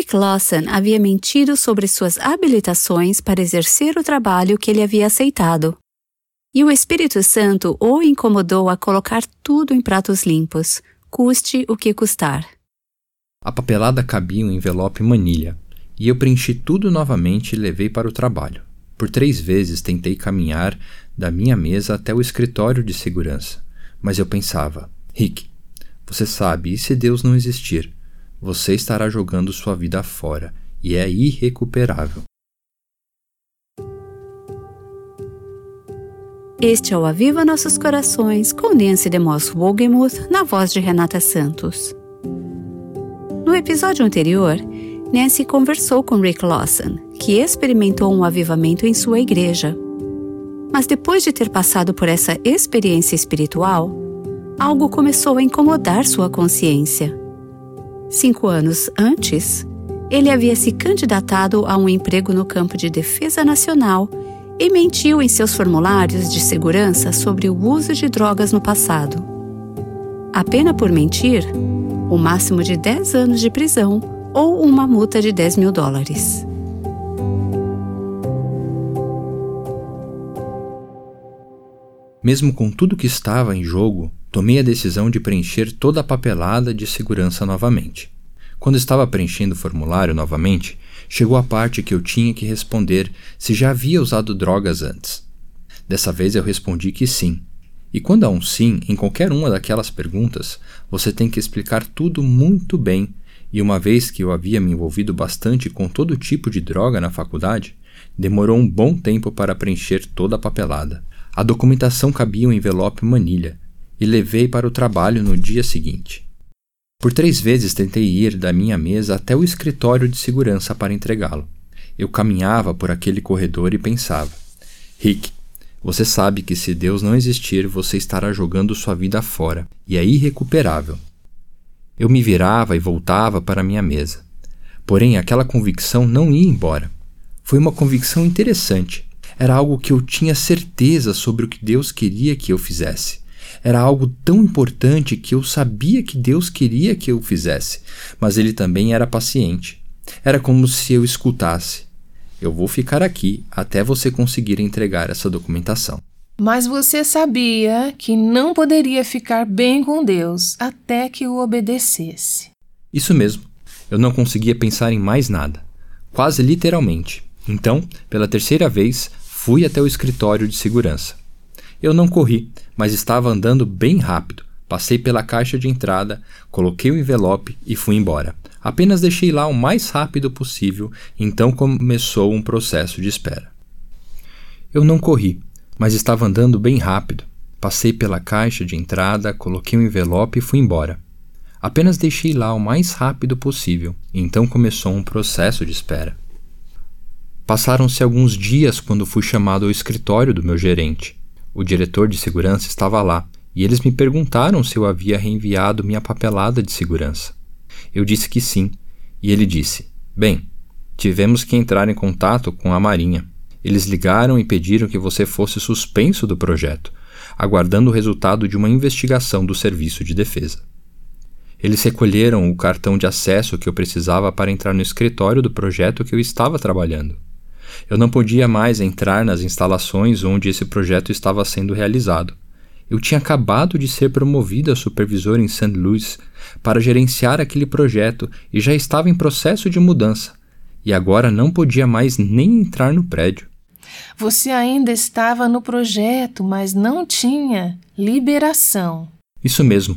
Rick Lawson havia mentido sobre suas habilitações para exercer o trabalho que ele havia aceitado. E o Espírito Santo o incomodou a colocar tudo em pratos limpos, custe o que custar. A papelada cabia um envelope manilha, e eu preenchi tudo novamente e levei para o trabalho. Por três vezes tentei caminhar da minha mesa até o escritório de segurança, mas eu pensava: Rick, você sabe, e se Deus não existir? Você estará jogando sua vida fora e é irrecuperável. Este é o Aviva Nossos Corações com Nancy DeMoss Wogemuth na voz de Renata Santos. No episódio anterior, Nancy conversou com Rick Lawson, que experimentou um avivamento em sua igreja. Mas depois de ter passado por essa experiência espiritual, algo começou a incomodar sua consciência. Cinco anos antes, ele havia se candidatado a um emprego no campo de defesa nacional e mentiu em seus formulários de segurança sobre o uso de drogas no passado. A pena por mentir? O máximo de 10 anos de prisão ou uma multa de 10 mil dólares. Mesmo com tudo que estava em jogo, tomei a decisão de preencher toda a papelada de segurança novamente. Quando estava preenchendo o formulário novamente, chegou a parte que eu tinha que responder se já havia usado drogas antes. Dessa vez eu respondi que sim. E quando há um sim em qualquer uma daquelas perguntas, você tem que explicar tudo muito bem. E uma vez que eu havia me envolvido bastante com todo tipo de droga na faculdade, demorou um bom tempo para preencher toda a papelada. A documentação cabia um envelope manilha e levei para o trabalho no dia seguinte. Por três vezes tentei ir da minha mesa até o escritório de segurança para entregá-lo. Eu caminhava por aquele corredor e pensava: Rick, você sabe que se Deus não existir, você estará jogando sua vida fora e é irrecuperável. Eu me virava e voltava para minha mesa. Porém, aquela convicção não ia embora. Foi uma convicção interessante. Era algo que eu tinha certeza sobre o que Deus queria que eu fizesse era algo tão importante que eu sabia que Deus queria que eu fizesse, mas ele também era paciente. Era como se eu escutasse: Eu vou ficar aqui até você conseguir entregar essa documentação. Mas você sabia que não poderia ficar bem com Deus até que o obedecesse. Isso mesmo. Eu não conseguia pensar em mais nada. Quase literalmente. Então, pela terceira vez, fui até o escritório de segurança. Eu não corri, mas estava andando bem rápido. Passei pela caixa de entrada, coloquei o envelope e fui embora. Apenas deixei lá o mais rápido possível, então começou um processo de espera. Eu não corri, mas estava andando bem rápido. Passei pela caixa de entrada, coloquei o envelope e fui embora. Apenas deixei lá o mais rápido possível, então começou um processo de espera. Passaram-se alguns dias quando fui chamado ao escritório do meu gerente. O diretor de segurança estava lá e eles me perguntaram se eu havia reenviado minha papelada de segurança. Eu disse que sim, e ele disse: Bem, tivemos que entrar em contato com a Marinha. Eles ligaram e pediram que você fosse suspenso do projeto, aguardando o resultado de uma investigação do Serviço de Defesa. Eles recolheram o cartão de acesso que eu precisava para entrar no escritório do projeto que eu estava trabalhando. Eu não podia mais entrar nas instalações onde esse projeto estava sendo realizado. Eu tinha acabado de ser promovido a supervisor em St. Louis para gerenciar aquele projeto e já estava em processo de mudança. E agora não podia mais nem entrar no prédio. Você ainda estava no projeto, mas não tinha liberação. Isso mesmo.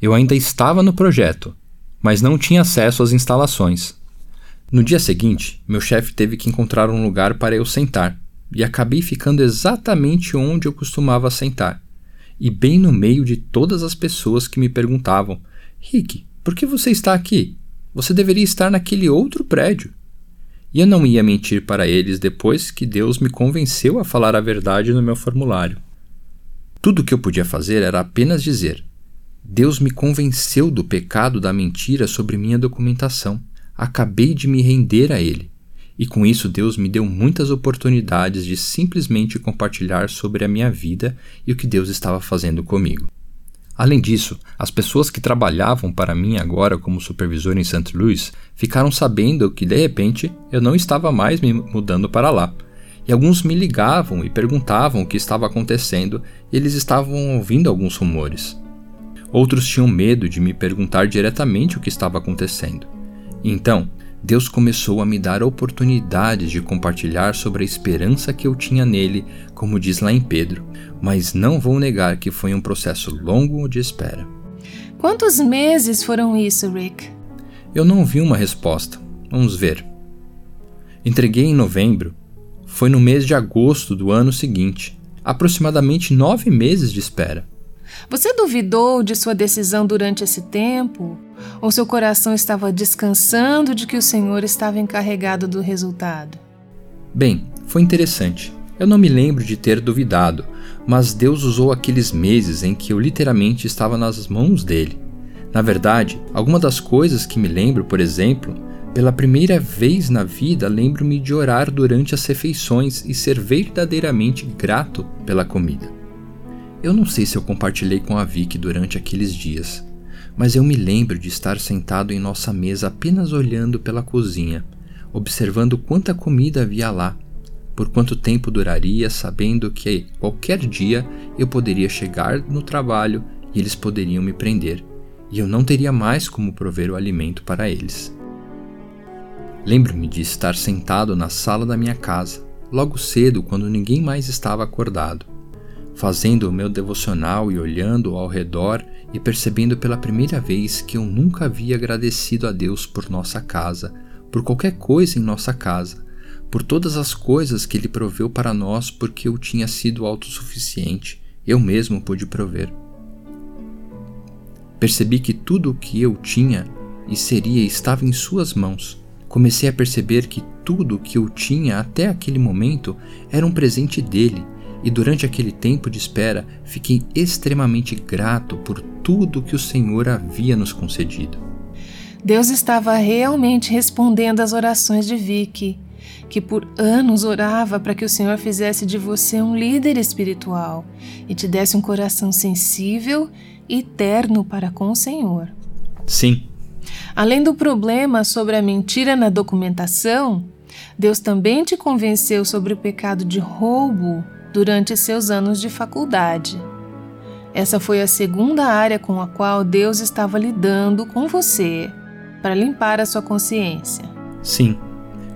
Eu ainda estava no projeto, mas não tinha acesso às instalações. No dia seguinte, meu chefe teve que encontrar um lugar para eu sentar, e acabei ficando exatamente onde eu costumava sentar, e bem no meio de todas as pessoas que me perguntavam: Rick, por que você está aqui? Você deveria estar naquele outro prédio. E eu não ia mentir para eles depois que Deus me convenceu a falar a verdade no meu formulário. Tudo o que eu podia fazer era apenas dizer: Deus me convenceu do pecado da mentira sobre minha documentação acabei de me render a Ele. E com isso, Deus me deu muitas oportunidades de simplesmente compartilhar sobre a minha vida e o que Deus estava fazendo comigo. Além disso, as pessoas que trabalhavam para mim agora como supervisor em St. Louis ficaram sabendo que de repente eu não estava mais me mudando para lá. E alguns me ligavam e perguntavam o que estava acontecendo, e eles estavam ouvindo alguns rumores. Outros tinham medo de me perguntar diretamente o que estava acontecendo. Então, Deus começou a me dar oportunidades de compartilhar sobre a esperança que eu tinha nele, como diz lá em Pedro, mas não vou negar que foi um processo longo de espera. Quantos meses foram isso, Rick? Eu não vi uma resposta. Vamos ver. Entreguei em novembro. Foi no mês de agosto do ano seguinte. Aproximadamente nove meses de espera. Você duvidou de sua decisão durante esse tempo? Ou seu coração estava descansando de que o Senhor estava encarregado do resultado? Bem, foi interessante. Eu não me lembro de ter duvidado, mas Deus usou aqueles meses em que eu literalmente estava nas mãos dele. Na verdade, algumas das coisas que me lembro, por exemplo, pela primeira vez na vida lembro-me de orar durante as refeições e ser verdadeiramente grato pela comida. Eu não sei se eu compartilhei com a Vicky durante aqueles dias, mas eu me lembro de estar sentado em nossa mesa apenas olhando pela cozinha, observando quanta comida havia lá, por quanto tempo duraria, sabendo que qualquer dia eu poderia chegar no trabalho e eles poderiam me prender, e eu não teria mais como prover o alimento para eles. Lembro-me de estar sentado na sala da minha casa, logo cedo quando ninguém mais estava acordado fazendo o meu devocional e olhando ao redor e percebendo pela primeira vez que eu nunca havia agradecido a Deus por nossa casa, por qualquer coisa em nossa casa, por todas as coisas que Ele proveu para nós porque eu tinha sido autossuficiente, eu mesmo pude prover. Percebi que tudo o que eu tinha e seria estava em Suas mãos. Comecei a perceber que tudo o que eu tinha até aquele momento era um presente dele e durante aquele tempo de espera fiquei extremamente grato por tudo que o Senhor havia nos concedido. Deus estava realmente respondendo às orações de Vicky, que por anos orava para que o Senhor fizesse de você um líder espiritual e te desse um coração sensível e terno para com o Senhor. Sim. Além do problema sobre a mentira na documentação, Deus também te convenceu sobre o pecado de roubo durante seus anos de faculdade. Essa foi a segunda área com a qual Deus estava lidando com você para limpar a sua consciência. Sim,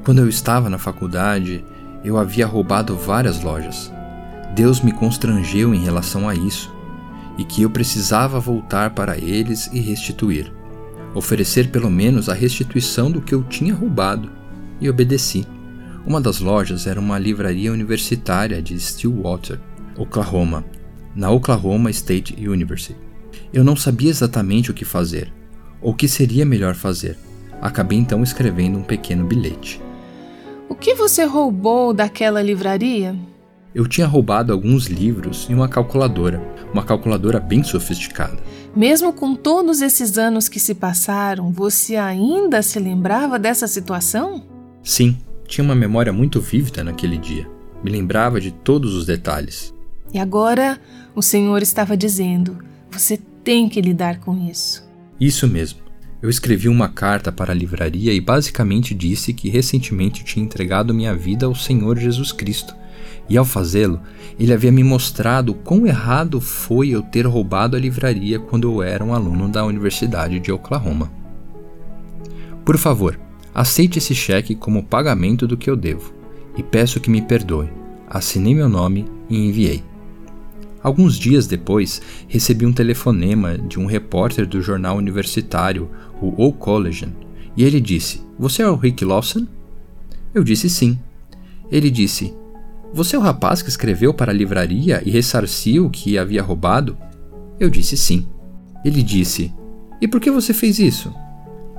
quando eu estava na faculdade, eu havia roubado várias lojas. Deus me constrangeu em relação a isso e que eu precisava voltar para eles e restituir, oferecer pelo menos a restituição do que eu tinha roubado, e obedeci. Uma das lojas era uma livraria universitária de Stillwater, Oklahoma, na Oklahoma State University. Eu não sabia exatamente o que fazer, ou o que seria melhor fazer. Acabei então escrevendo um pequeno bilhete. O que você roubou daquela livraria? Eu tinha roubado alguns livros e uma calculadora, uma calculadora bem sofisticada. Mesmo com todos esses anos que se passaram, você ainda se lembrava dessa situação? Sim, tinha uma memória muito vívida naquele dia. Me lembrava de todos os detalhes. E agora o Senhor estava dizendo: você tem que lidar com isso. Isso mesmo. Eu escrevi uma carta para a livraria e basicamente disse que recentemente tinha entregado minha vida ao Senhor Jesus Cristo. E ao fazê-lo, ele havia me mostrado quão errado foi eu ter roubado a livraria quando eu era um aluno da Universidade de Oklahoma. Por favor, Aceite esse cheque como pagamento do que eu devo e peço que me perdoe. Assinei meu nome e enviei. Alguns dias depois, recebi um telefonema de um repórter do jornal universitário, o O Collegian, e ele disse: Você é o Rick Lawson? Eu disse sim. Ele disse: Você é o rapaz que escreveu para a livraria e ressarciu o que havia roubado? Eu disse sim. Ele disse: E por que você fez isso?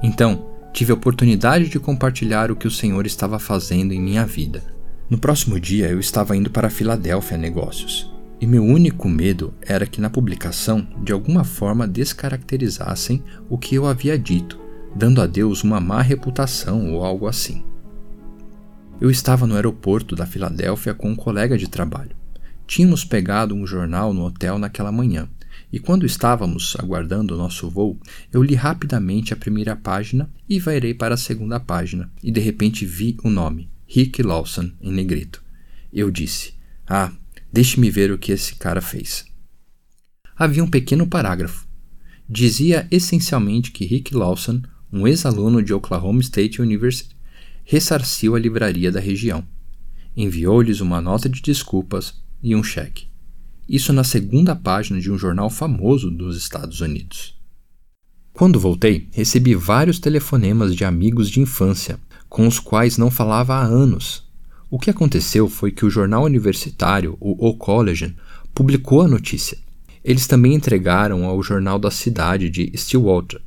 Então, tive a oportunidade de compartilhar o que o Senhor estava fazendo em minha vida. No próximo dia eu estava indo para Filadélfia negócios, e meu único medo era que na publicação de alguma forma descaracterizassem o que eu havia dito, dando a Deus uma má reputação ou algo assim. Eu estava no aeroporto da Filadélfia com um colega de trabalho. Tínhamos pegado um jornal no hotel naquela manhã E quando estávamos aguardando o nosso voo, eu li rapidamente a primeira página e vairei para a segunda página, e de repente vi o nome, Rick Lawson, em negrito. Eu disse: Ah, deixe-me ver o que esse cara fez. Havia um pequeno parágrafo. Dizia essencialmente que Rick Lawson, um ex-aluno de Oklahoma State University, ressarciu a livraria da região. Enviou-lhes uma nota de desculpas e um cheque. Isso na segunda página de um jornal famoso dos Estados Unidos. Quando voltei, recebi vários telefonemas de amigos de infância, com os quais não falava há anos. O que aconteceu foi que o jornal universitário, o O College, publicou a notícia. Eles também entregaram ao jornal da cidade de Stillwater,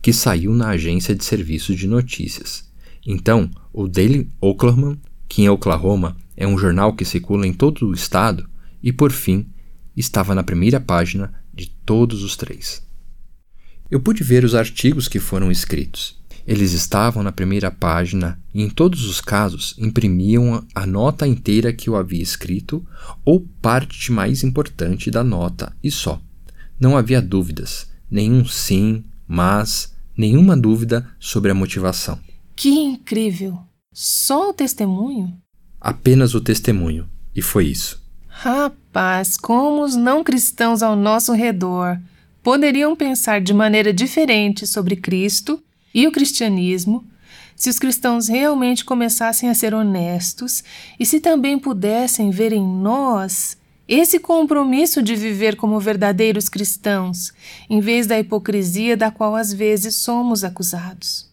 que saiu na agência de serviços de notícias. Então, o Daily Oklahoma, que em Oklahoma é um jornal que circula em todo o estado, e por fim, estava na primeira página de todos os três. Eu pude ver os artigos que foram escritos. Eles estavam na primeira página e, em todos os casos, imprimiam a nota inteira que eu havia escrito ou parte mais importante da nota e só. Não havia dúvidas, nenhum sim, mas, nenhuma dúvida sobre a motivação. Que incrível! Só o testemunho? Apenas o testemunho, e foi isso. Rapaz, como os não cristãos ao nosso redor poderiam pensar de maneira diferente sobre Cristo e o cristianismo se os cristãos realmente começassem a ser honestos e se também pudessem ver em nós esse compromisso de viver como verdadeiros cristãos, em vez da hipocrisia da qual às vezes somos acusados.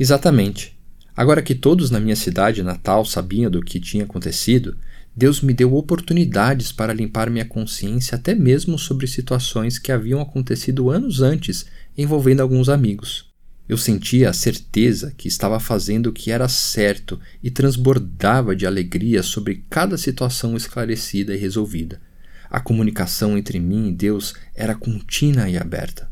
Exatamente. Agora que todos na minha cidade natal sabiam do que tinha acontecido, Deus me deu oportunidades para limpar minha consciência até mesmo sobre situações que haviam acontecido anos antes envolvendo alguns amigos. Eu sentia a certeza que estava fazendo o que era certo e transbordava de alegria sobre cada situação esclarecida e resolvida. A comunicação entre mim e Deus era contínua e aberta.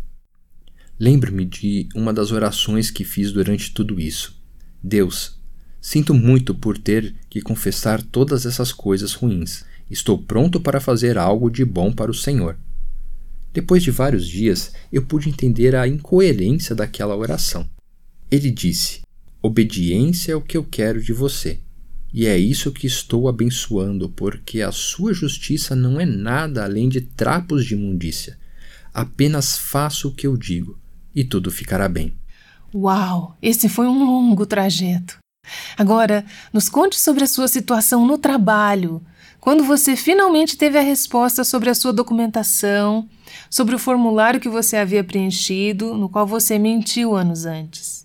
Lembro-me de uma das orações que fiz durante tudo isso. Deus, sinto muito por ter que confessar todas essas coisas ruins. Estou pronto para fazer algo de bom para o Senhor. Depois de vários dias, eu pude entender a incoerência daquela oração. Ele disse: Obediência é o que eu quero de você. E é isso que estou abençoando, porque a sua justiça não é nada além de trapos de imundícia. Apenas faça o que eu digo, e tudo ficará bem. Uau, esse foi um longo trajeto. Agora, nos conte sobre a sua situação no trabalho. Quando você finalmente teve a resposta sobre a sua documentação, sobre o formulário que você havia preenchido, no qual você mentiu anos antes.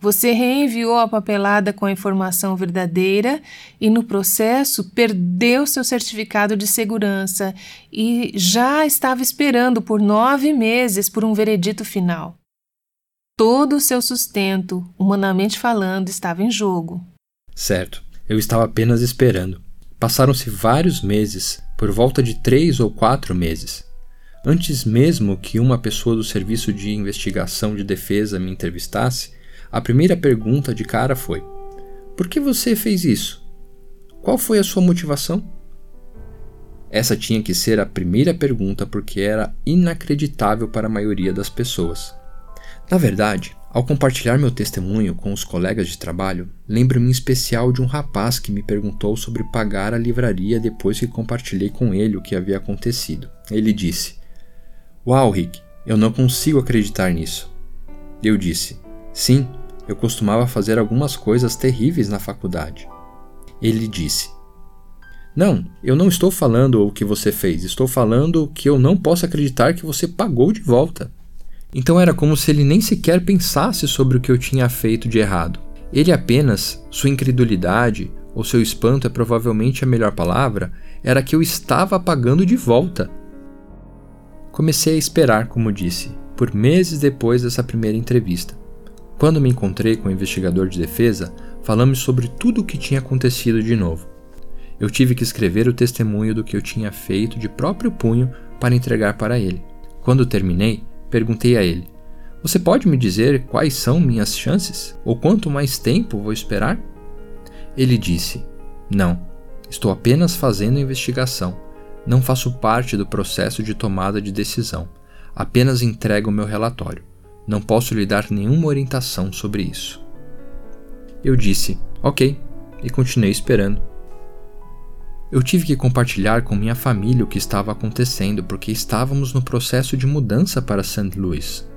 Você reenviou a papelada com a informação verdadeira e, no processo, perdeu seu certificado de segurança e já estava esperando por nove meses por um veredito final. Todo o seu sustento, humanamente falando, estava em jogo. Certo, eu estava apenas esperando. Passaram-se vários meses, por volta de três ou quatro meses. Antes mesmo que uma pessoa do Serviço de Investigação de Defesa me entrevistasse, a primeira pergunta de cara foi: Por que você fez isso? Qual foi a sua motivação? Essa tinha que ser a primeira pergunta porque era inacreditável para a maioria das pessoas. Na verdade, ao compartilhar meu testemunho com os colegas de trabalho, lembro-me em especial de um rapaz que me perguntou sobre pagar a livraria depois que compartilhei com ele o que havia acontecido. Ele disse: Uau, Rick, eu não consigo acreditar nisso. Eu disse: Sim, eu costumava fazer algumas coisas terríveis na faculdade. Ele disse: Não, eu não estou falando o que você fez, estou falando que eu não posso acreditar que você pagou de volta. Então era como se ele nem sequer pensasse sobre o que eu tinha feito de errado. Ele apenas, sua incredulidade, ou seu espanto é provavelmente a melhor palavra, era que eu estava pagando de volta. Comecei a esperar, como disse, por meses depois dessa primeira entrevista. Quando me encontrei com o investigador de defesa, falamos sobre tudo o que tinha acontecido de novo. Eu tive que escrever o testemunho do que eu tinha feito de próprio punho para entregar para ele. Quando terminei, Perguntei a ele: Você pode me dizer quais são minhas chances? Ou quanto mais tempo vou esperar? Ele disse: Não, estou apenas fazendo investigação. Não faço parte do processo de tomada de decisão, apenas entrego o meu relatório. Não posso lhe dar nenhuma orientação sobre isso. Eu disse, ok, e continuei esperando. Eu tive que compartilhar com minha família o que estava acontecendo porque estávamos no processo de mudança para St. Louis.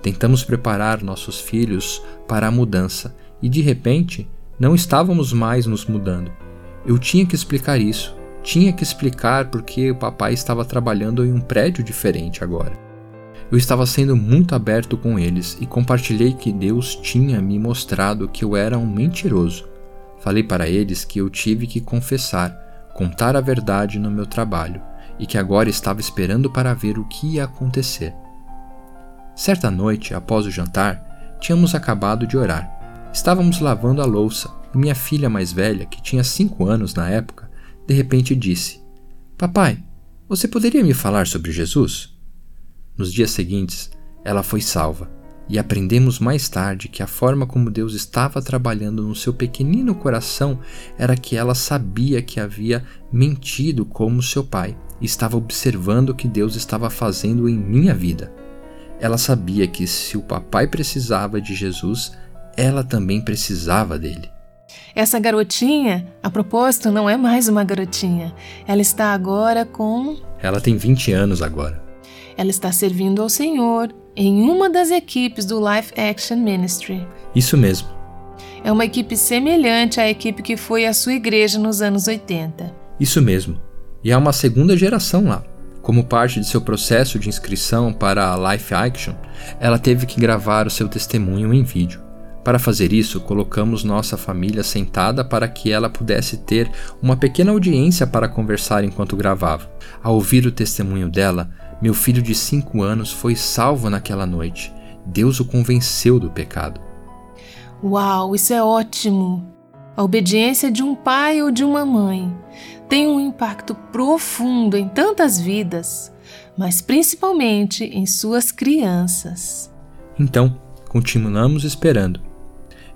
Tentamos preparar nossos filhos para a mudança e de repente não estávamos mais nos mudando. Eu tinha que explicar isso, tinha que explicar porque o papai estava trabalhando em um prédio diferente agora. Eu estava sendo muito aberto com eles e compartilhei que Deus tinha me mostrado que eu era um mentiroso. Falei para eles que eu tive que confessar, contar a verdade no meu trabalho e que agora estava esperando para ver o que ia acontecer. Certa noite, após o jantar, tínhamos acabado de orar Estávamos lavando a louça e minha filha mais velha, que tinha cinco anos na época, de repente disse: Papai, você poderia me falar sobre Jesus? Nos dias seguintes, ela foi salva e aprendemos mais tarde que a forma como Deus estava trabalhando no seu pequenino coração era que ela sabia que havia mentido como seu pai e estava observando o que Deus estava fazendo em minha vida. Ela sabia que se o papai precisava de Jesus, ela também precisava dele. Essa garotinha, a propósito, não é mais uma garotinha. Ela está agora com. Ela tem 20 anos agora. Ela está servindo ao Senhor em uma das equipes do Life Action Ministry. Isso mesmo. É uma equipe semelhante à equipe que foi à sua igreja nos anos 80. Isso mesmo. E há uma segunda geração lá. Como parte de seu processo de inscrição para a Life Action, ela teve que gravar o seu testemunho em vídeo. Para fazer isso, colocamos nossa família sentada para que ela pudesse ter uma pequena audiência para conversar enquanto gravava. Ao ouvir o testemunho dela, meu filho de 5 anos foi salvo naquela noite. Deus o convenceu do pecado. Uau, isso é ótimo! A obediência de um pai ou de uma mãe tem um impacto profundo em tantas vidas, mas principalmente em suas crianças. Então, continuamos esperando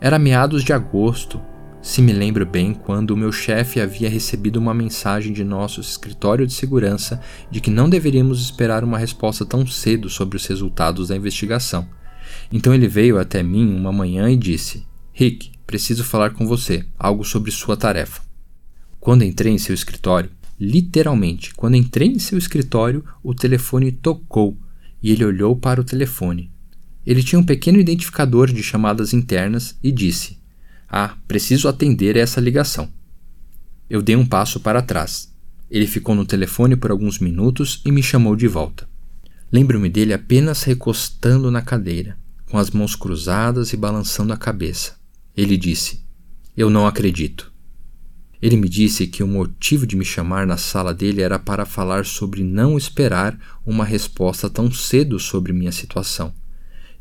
era meados de agosto, se me lembro bem, quando o meu chefe havia recebido uma mensagem de nosso escritório de segurança de que não deveríamos esperar uma resposta tão cedo sobre os resultados da investigação. Então ele veio até mim uma manhã e disse: Rick, preciso falar com você, algo sobre sua tarefa. Quando entrei em seu escritório, literalmente, quando entrei em seu escritório, o telefone tocou e ele olhou para o telefone. Ele tinha um pequeno identificador de chamadas internas e disse: Ah, preciso atender essa ligação. Eu dei um passo para trás. Ele ficou no telefone por alguns minutos e me chamou de volta. Lembro-me dele apenas recostando na cadeira, com as mãos cruzadas e balançando a cabeça. Ele disse: Eu não acredito. Ele me disse que o motivo de me chamar na sala dele era para falar sobre não esperar uma resposta tão cedo sobre minha situação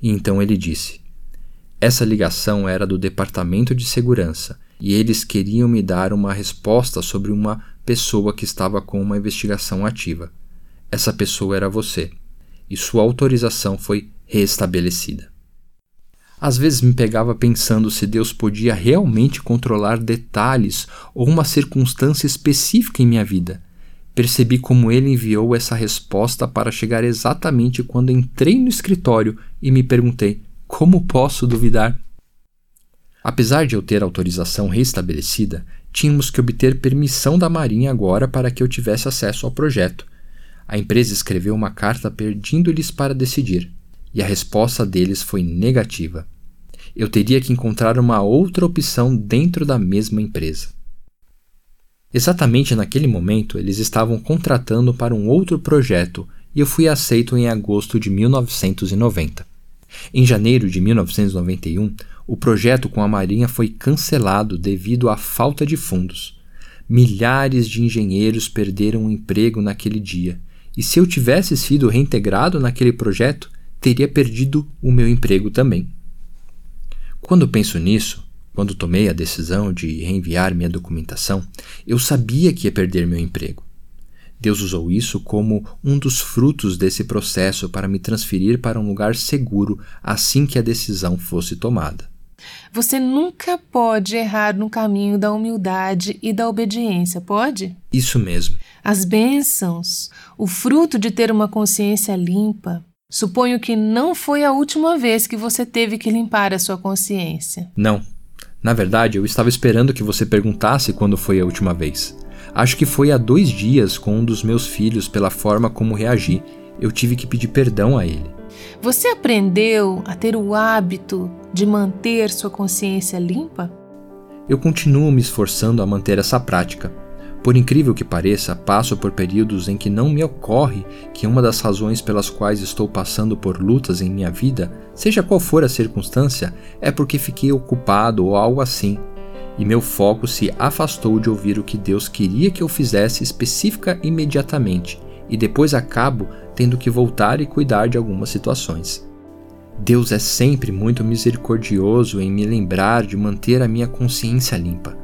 e então ele disse: Essa ligação era do Departamento de Segurança e eles queriam me dar uma resposta sobre uma pessoa que estava com uma investigação ativa. Essa pessoa era você, e sua autorização foi restabelecida. Às vezes me pegava pensando se Deus podia realmente controlar detalhes ou uma circunstância específica em minha vida Percebi como ele enviou essa resposta para chegar exatamente quando entrei no escritório e me perguntei: como posso duvidar? Apesar de eu ter autorização restabelecida, tínhamos que obter permissão da Marinha agora para que eu tivesse acesso ao projeto. A empresa escreveu uma carta pedindo-lhes para decidir, e a resposta deles foi negativa. Eu teria que encontrar uma outra opção dentro da mesma empresa. Exatamente naquele momento, eles estavam contratando para um outro projeto e eu fui aceito em agosto de 1990. Em janeiro de 1991, o projeto com a Marinha foi cancelado devido à falta de fundos. Milhares de engenheiros perderam o emprego naquele dia, e se eu tivesse sido reintegrado naquele projeto, teria perdido o meu emprego também. Quando penso nisso, quando tomei a decisão de reenviar minha documentação, eu sabia que ia perder meu emprego. Deus usou isso como um dos frutos desse processo para me transferir para um lugar seguro assim que a decisão fosse tomada. Você nunca pode errar no caminho da humildade e da obediência, pode? Isso mesmo. As bênçãos, o fruto de ter uma consciência limpa. Suponho que não foi a última vez que você teve que limpar a sua consciência. Não. Na verdade, eu estava esperando que você perguntasse quando foi a última vez. Acho que foi há dois dias com um dos meus filhos pela forma como reagi. Eu tive que pedir perdão a ele. Você aprendeu a ter o hábito de manter sua consciência limpa? Eu continuo me esforçando a manter essa prática. Por incrível que pareça, passo por períodos em que não me ocorre que uma das razões pelas quais estou passando por lutas em minha vida, seja qual for a circunstância, é porque fiquei ocupado ou algo assim, e meu foco se afastou de ouvir o que Deus queria que eu fizesse específica imediatamente, e depois acabo tendo que voltar e cuidar de algumas situações. Deus é sempre muito misericordioso em me lembrar de manter a minha consciência limpa.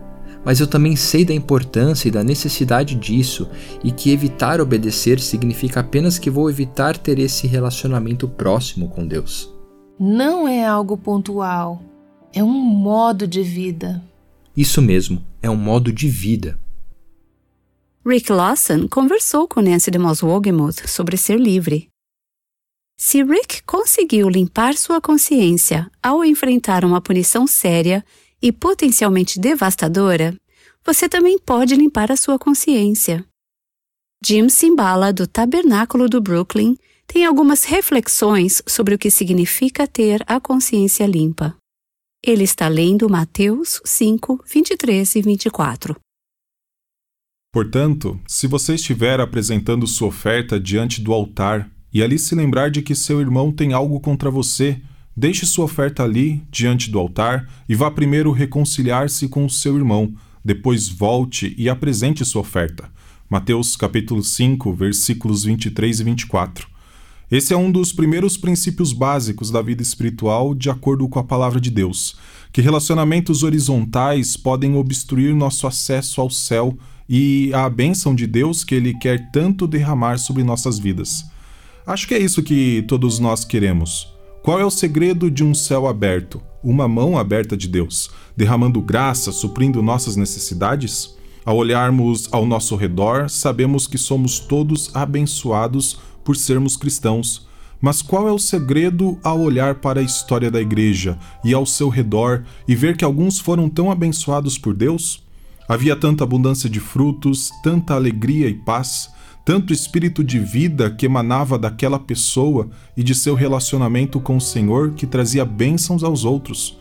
Mas eu também sei da importância e da necessidade disso, e que evitar obedecer significa apenas que vou evitar ter esse relacionamento próximo com Deus. Não é algo pontual, é um modo de vida. Isso mesmo, é um modo de vida. Rick Lawson conversou com Nancy DeMoss Wogemuth sobre ser livre. Se Rick conseguiu limpar sua consciência ao enfrentar uma punição séria e potencialmente devastadora, você também pode limpar a sua consciência. Jim Simbala, do Tabernáculo do Brooklyn, tem algumas reflexões sobre o que significa ter a consciência limpa. Ele está lendo Mateus 5, 23 e 24. Portanto, se você estiver apresentando sua oferta diante do altar e ali se lembrar de que seu irmão tem algo contra você, deixe sua oferta ali, diante do altar, e vá primeiro reconciliar-se com o seu irmão, depois volte e apresente sua oferta. Mateus capítulo 5, versículos 23 e 24. Esse é um dos primeiros princípios básicos da vida espiritual, de acordo com a palavra de Deus, que relacionamentos horizontais podem obstruir nosso acesso ao céu e a bênção de Deus que Ele quer tanto derramar sobre nossas vidas. Acho que é isso que todos nós queremos. Qual é o segredo de um céu aberto? Uma mão aberta de Deus, derramando graça, suprindo nossas necessidades? Ao olharmos ao nosso redor, sabemos que somos todos abençoados por sermos cristãos. Mas qual é o segredo ao olhar para a história da igreja e ao seu redor e ver que alguns foram tão abençoados por Deus? Havia tanta abundância de frutos, tanta alegria e paz, tanto espírito de vida que emanava daquela pessoa e de seu relacionamento com o Senhor que trazia bênçãos aos outros.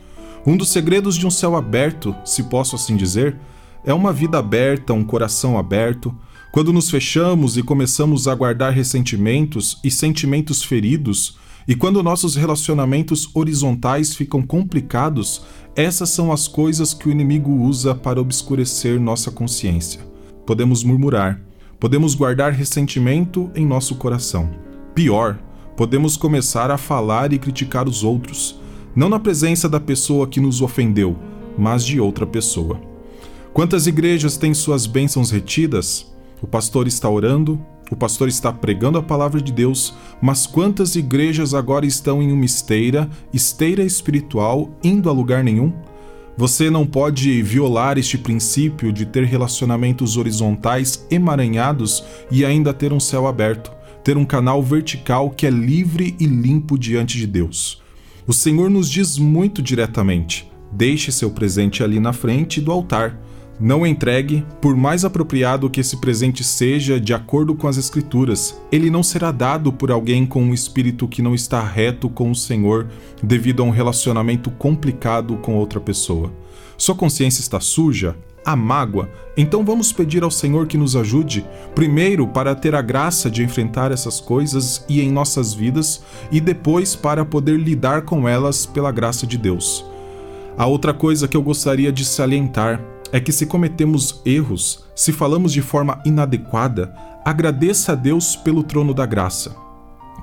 Um dos segredos de um céu aberto, se posso assim dizer, é uma vida aberta, um coração aberto. Quando nos fechamos e começamos a guardar ressentimentos e sentimentos feridos, e quando nossos relacionamentos horizontais ficam complicados, essas são as coisas que o inimigo usa para obscurecer nossa consciência. Podemos murmurar, podemos guardar ressentimento em nosso coração. Pior, podemos começar a falar e criticar os outros, não na presença da pessoa que nos ofendeu, mas de outra pessoa. Quantas igrejas têm suas bênçãos retidas? O pastor está orando, o pastor está pregando a palavra de Deus, mas quantas igrejas agora estão em uma esteira, esteira espiritual, indo a lugar nenhum? Você não pode violar este princípio de ter relacionamentos horizontais emaranhados e ainda ter um céu aberto, ter um canal vertical que é livre e limpo diante de Deus. O Senhor nos diz muito diretamente: deixe seu presente ali na frente do altar não entregue, por mais apropriado que esse presente seja de acordo com as Escrituras, ele não será dado por alguém com um espírito que não está reto com o Senhor devido a um relacionamento complicado com outra pessoa. Sua consciência está suja? A mágoa? Então vamos pedir ao Senhor que nos ajude, primeiro para ter a graça de enfrentar essas coisas e em nossas vidas, e depois para poder lidar com elas pela graça de Deus. A outra coisa que eu gostaria de salientar é que se cometemos erros, se falamos de forma inadequada, agradeça a Deus pelo trono da graça.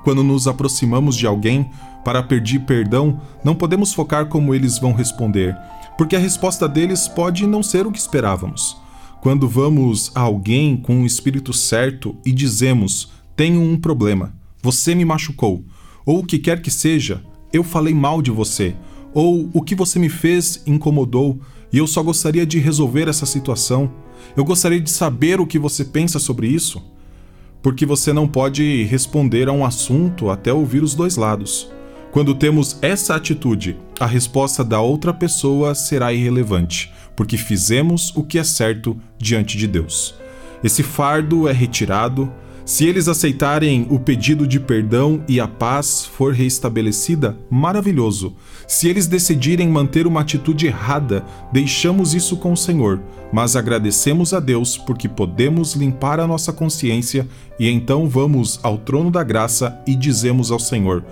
Quando nos aproximamos de alguém para pedir perdão, não podemos focar como eles vão responder, porque a resposta deles pode não ser o que esperávamos. Quando vamos a alguém com o espírito certo e dizemos: Tenho um problema, você me machucou, ou o que quer que seja, eu falei mal de você, Ou o que você me fez incomodou e eu só gostaria de resolver essa situação. Eu gostaria de saber o que você pensa sobre isso. Porque você não pode responder a um assunto até ouvir os dois lados. Quando temos essa atitude, a resposta da outra pessoa será irrelevante, porque fizemos o que é certo diante de Deus. Esse fardo é retirado. Se eles aceitarem o pedido de perdão e a paz for reestabelecida, maravilhoso. Se eles decidirem manter uma atitude errada, deixamos isso com o Senhor, mas agradecemos a Deus porque podemos limpar a nossa consciência e então vamos ao trono da graça e dizemos ao Senhor: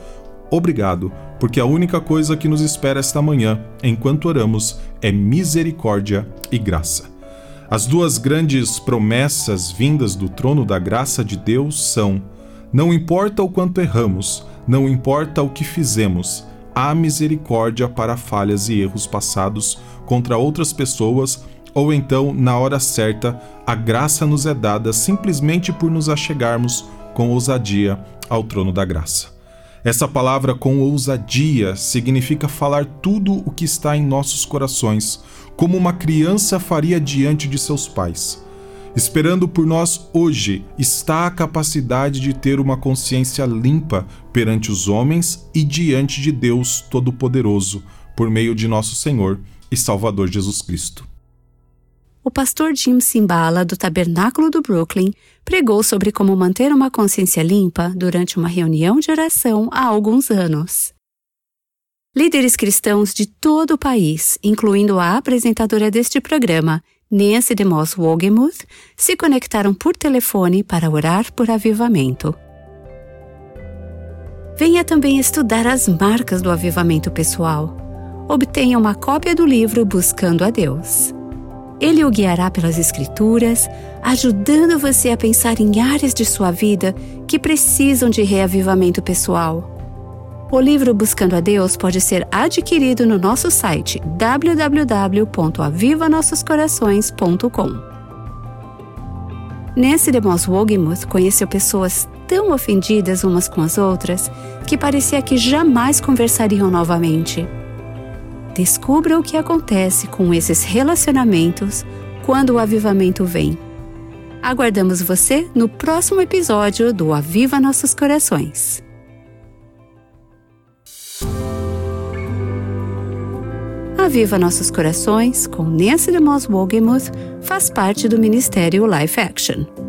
Obrigado, porque a única coisa que nos espera esta manhã, enquanto oramos, é misericórdia e graça. As duas grandes promessas vindas do trono da graça de Deus são: não importa o quanto erramos, não importa o que fizemos, há misericórdia para falhas e erros passados contra outras pessoas, ou então, na hora certa, a graça nos é dada simplesmente por nos achegarmos com ousadia ao trono da graça. Essa palavra com ousadia significa falar tudo o que está em nossos corações, como uma criança faria diante de seus pais. Esperando por nós hoje está a capacidade de ter uma consciência limpa perante os homens e diante de Deus Todo-Poderoso, por meio de nosso Senhor e Salvador Jesus Cristo o pastor Jim Simbala, do Tabernáculo do Brooklyn, pregou sobre como manter uma consciência limpa durante uma reunião de oração há alguns anos. Líderes cristãos de todo o país, incluindo a apresentadora deste programa, Nancy DeMoss Wogemuth, se conectaram por telefone para orar por avivamento. Venha também estudar as marcas do avivamento pessoal. Obtenha uma cópia do livro Buscando a Deus. Ele o guiará pelas Escrituras, ajudando você a pensar em áreas de sua vida que precisam de reavivamento pessoal. O livro Buscando a Deus pode ser adquirido no nosso site www.avivanossoscorações.com. Nancy DeMoss Wogemuth conheceu pessoas tão ofendidas umas com as outras que parecia que jamais conversariam novamente. Descubra o que acontece com esses relacionamentos quando o avivamento vem. Aguardamos você no próximo episódio do Aviva Nossos Corações. Aviva Nossos Corações, com Nancy DeMoss Wogemuth, faz parte do Ministério Life Action.